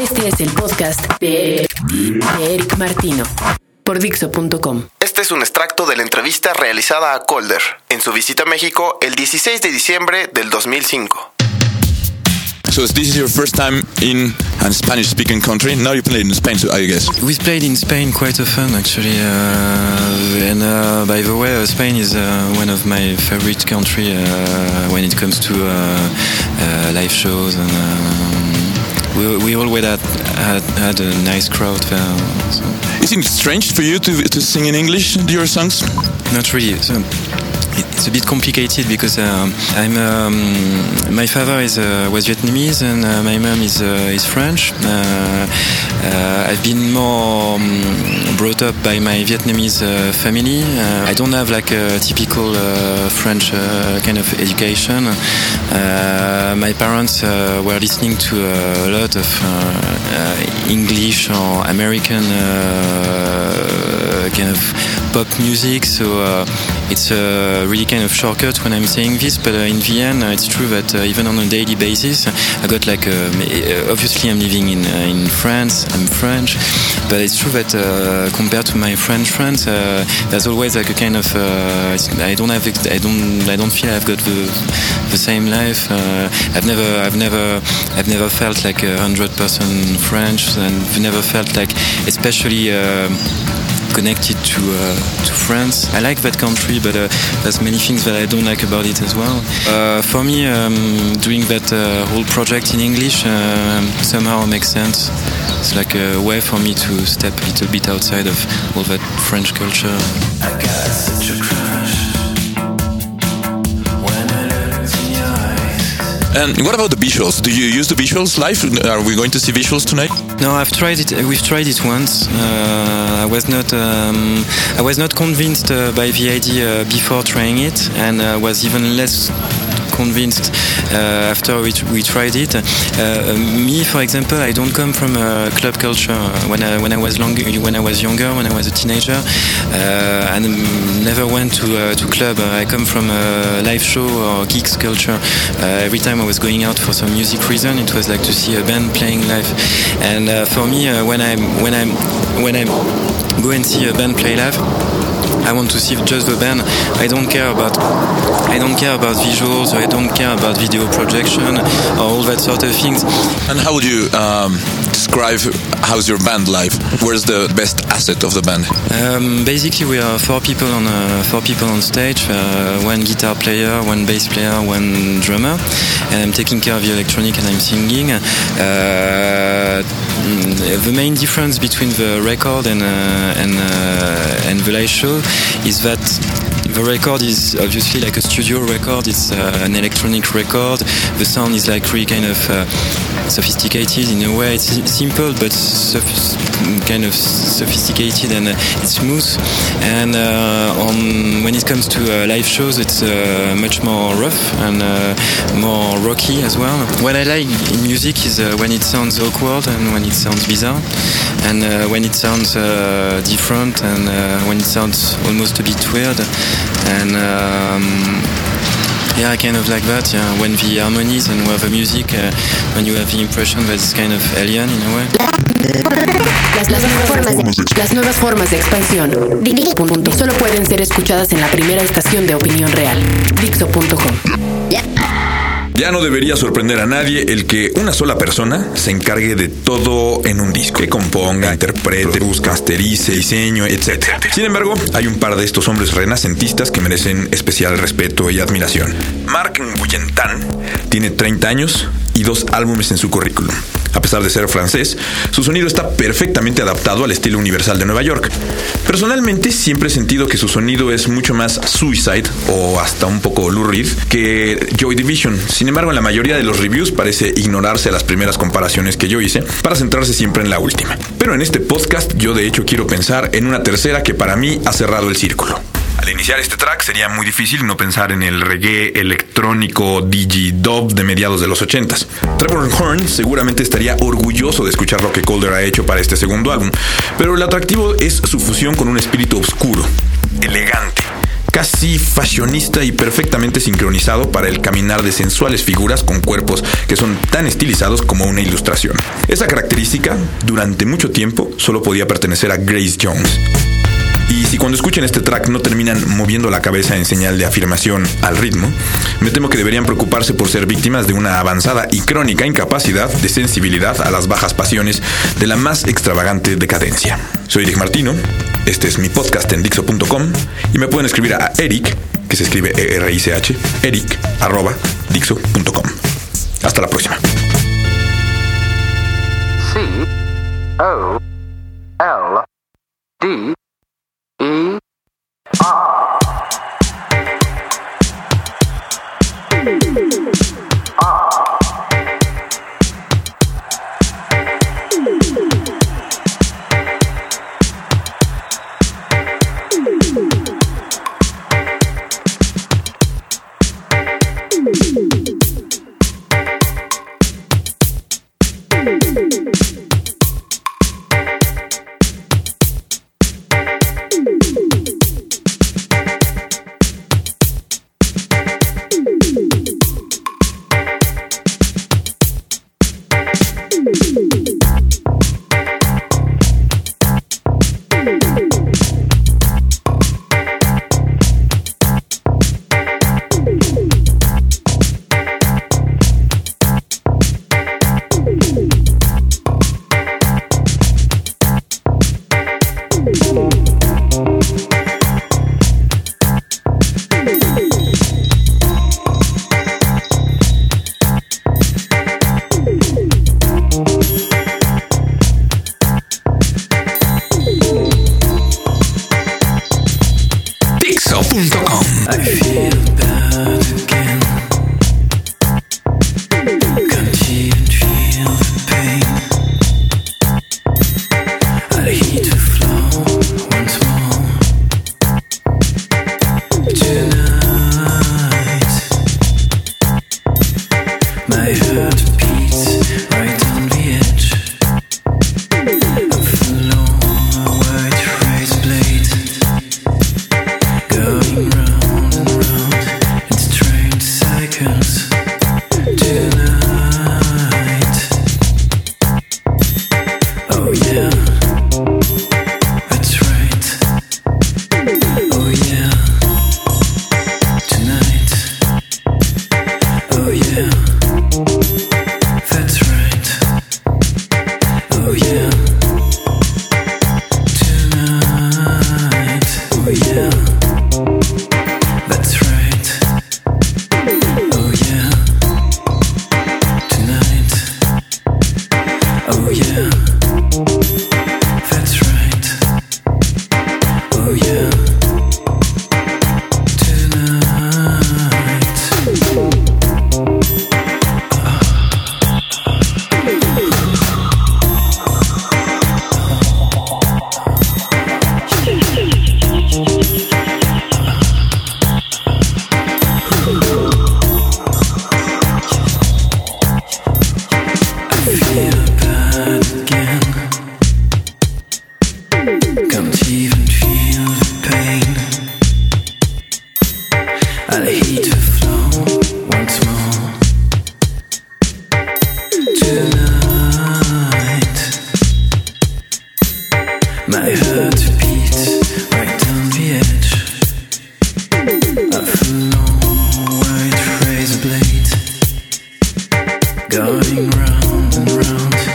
Este es el podcast de Eric Martino por Dixo.com. Este es un extracto de la entrevista realizada a Calder en su visita a México el 16 de diciembre del 2005. So this is your first time in a Spanish-speaking country. Now you played in Spain, so I guess. We've played in Spain quite often, actually. Uh, and uh, by the way, uh, Spain is uh, one of my favorite country uh, when it comes to uh, live shows, and um, we, we always had, had, had a nice crowd there. So. Is it strange for you to to sing in English your songs? Not really. So, it's a bit complicated because uh, I'm um, my father is uh, was Vietnamese and uh, my mom is uh, is French. Uh, uh, I've been more um, brought up by my Vietnamese family. I don't have like a typical French kind of education. my parents were listening to a lot of English or American kind of pop music, so uh, it's a really kind of shortcut when I'm saying this. But uh, in Vienna, uh, it's true that uh, even on a daily basis, I got like uh, uh, obviously I'm living in in France. I'm French, but it's true that compared to my French friends, there's always like a kind of I don't have I don't I don't feel I've got the the same life. I've never I've never I've never felt like a hundred percent French, and never felt like especially connected to uh, to France. I like that country, but uh, there's many things that I don't like about it as well. Uh, for me, um, doing that whole project in English somehow makes sense. It's like a way for me to step a little bit outside of all that French culture. And what about the visuals? Do you use the visuals live? Are we going to see visuals tonight? No, I've tried it. We've tried it once. Uh, I was not. Um, I was not convinced uh, by the idea before trying it, and uh, was even less convinced uh, after we, we tried it. Uh, me, for example, I don't come from a club culture. When I, when I was long, when I was younger, when I was a teenager, uh, I never went to to club. I come from a live show or geeks culture. every time I was going out for some music reason, it was like to see a band playing live. And for me, when I when I when I go and see a band play live. I want to see just the band. I don't care about I don't care about visuals I don't care about video projection or all that sort of things. And how would you um, describe how's your band life? Where's the best asset of the band? Um, basically, we are four people on uh, four people on stage. Uh, one guitar player, one bass player, one drummer, and I'm taking care of the electronic and I'm singing. Uh, the main difference between the record and uh, and uh, and the live show is that the record is obviously like a studio record. It's uh, an electronic record. The sound is like really kind of uh, sophisticated in a way. It's simple but kind of sophisticated and uh, it's smooth. And uh, on when it comes to uh, live shows, it's much more rough and more rocky as well. What I like in music is when it sounds awkward and when it sounds bizarre, and when it sounds different and when it sounds almost a bit weird. And um, yeah, I kind of like that. Yeah, when the harmonies and where the music, uh, when you have the impression that it's kind of alien in a way. Las, las, nuevas formas de, las nuevas formas de expansión. Dixo.com solo pueden ser escuchadas en la primera estación de opinión real. Dixo.com. Ya no debería sorprender a nadie el que una sola persona se encargue de todo en un disco. Que componga, interprete, busque, masterice, diseño, etc. Sin embargo, hay un par de estos hombres renacentistas que merecen especial respeto y admiración. Mark Nguyentan tiene 30 años y dos álbumes en su currículum. A pesar de ser francés, su sonido está perfectamente adaptado al estilo universal de Nueva York. Personalmente siempre he sentido que su sonido es mucho más Suicide o hasta un poco Lou Reed que Joy Division. Sin embargo, en la mayoría de los reviews parece ignorarse las primeras comparaciones que yo hice para centrarse siempre en la última. Pero en este podcast yo de hecho quiero pensar en una tercera que para mí ha cerrado el círculo. Al iniciar este track sería muy difícil no pensar en el reggae electrónico digi-dub de mediados de los 80s. Trevor Horn seguramente estaría orgulloso de escuchar lo que Calder ha hecho para este segundo álbum, pero el atractivo es su fusión con un espíritu oscuro, elegante casi fashionista y perfectamente sincronizado para el caminar de sensuales figuras con cuerpos que son tan estilizados como una ilustración. Esa característica, durante mucho tiempo, solo podía pertenecer a Grace Jones. Si cuando escuchen este track no terminan moviendo la cabeza en señal de afirmación al ritmo, me temo que deberían preocuparse por ser víctimas de una avanzada y crónica incapacidad de sensibilidad a las bajas pasiones de la más extravagante decadencia. Soy Eric Martino, este es mi podcast en Dixo.com y me pueden escribir a Eric, que se escribe E-R-I-C-H, eric, arroba, Dixo.com. Hasta la próxima. C O L D Dixo.com. Going round and round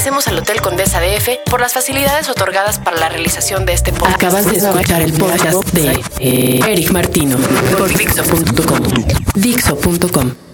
agradecemos al Hotel Condesa DF por las facilidades otorgadas para la realización de este podcast. Acabas de escuchar el podcast de eh, Eric Martino por Dixo.com. Dixo.com.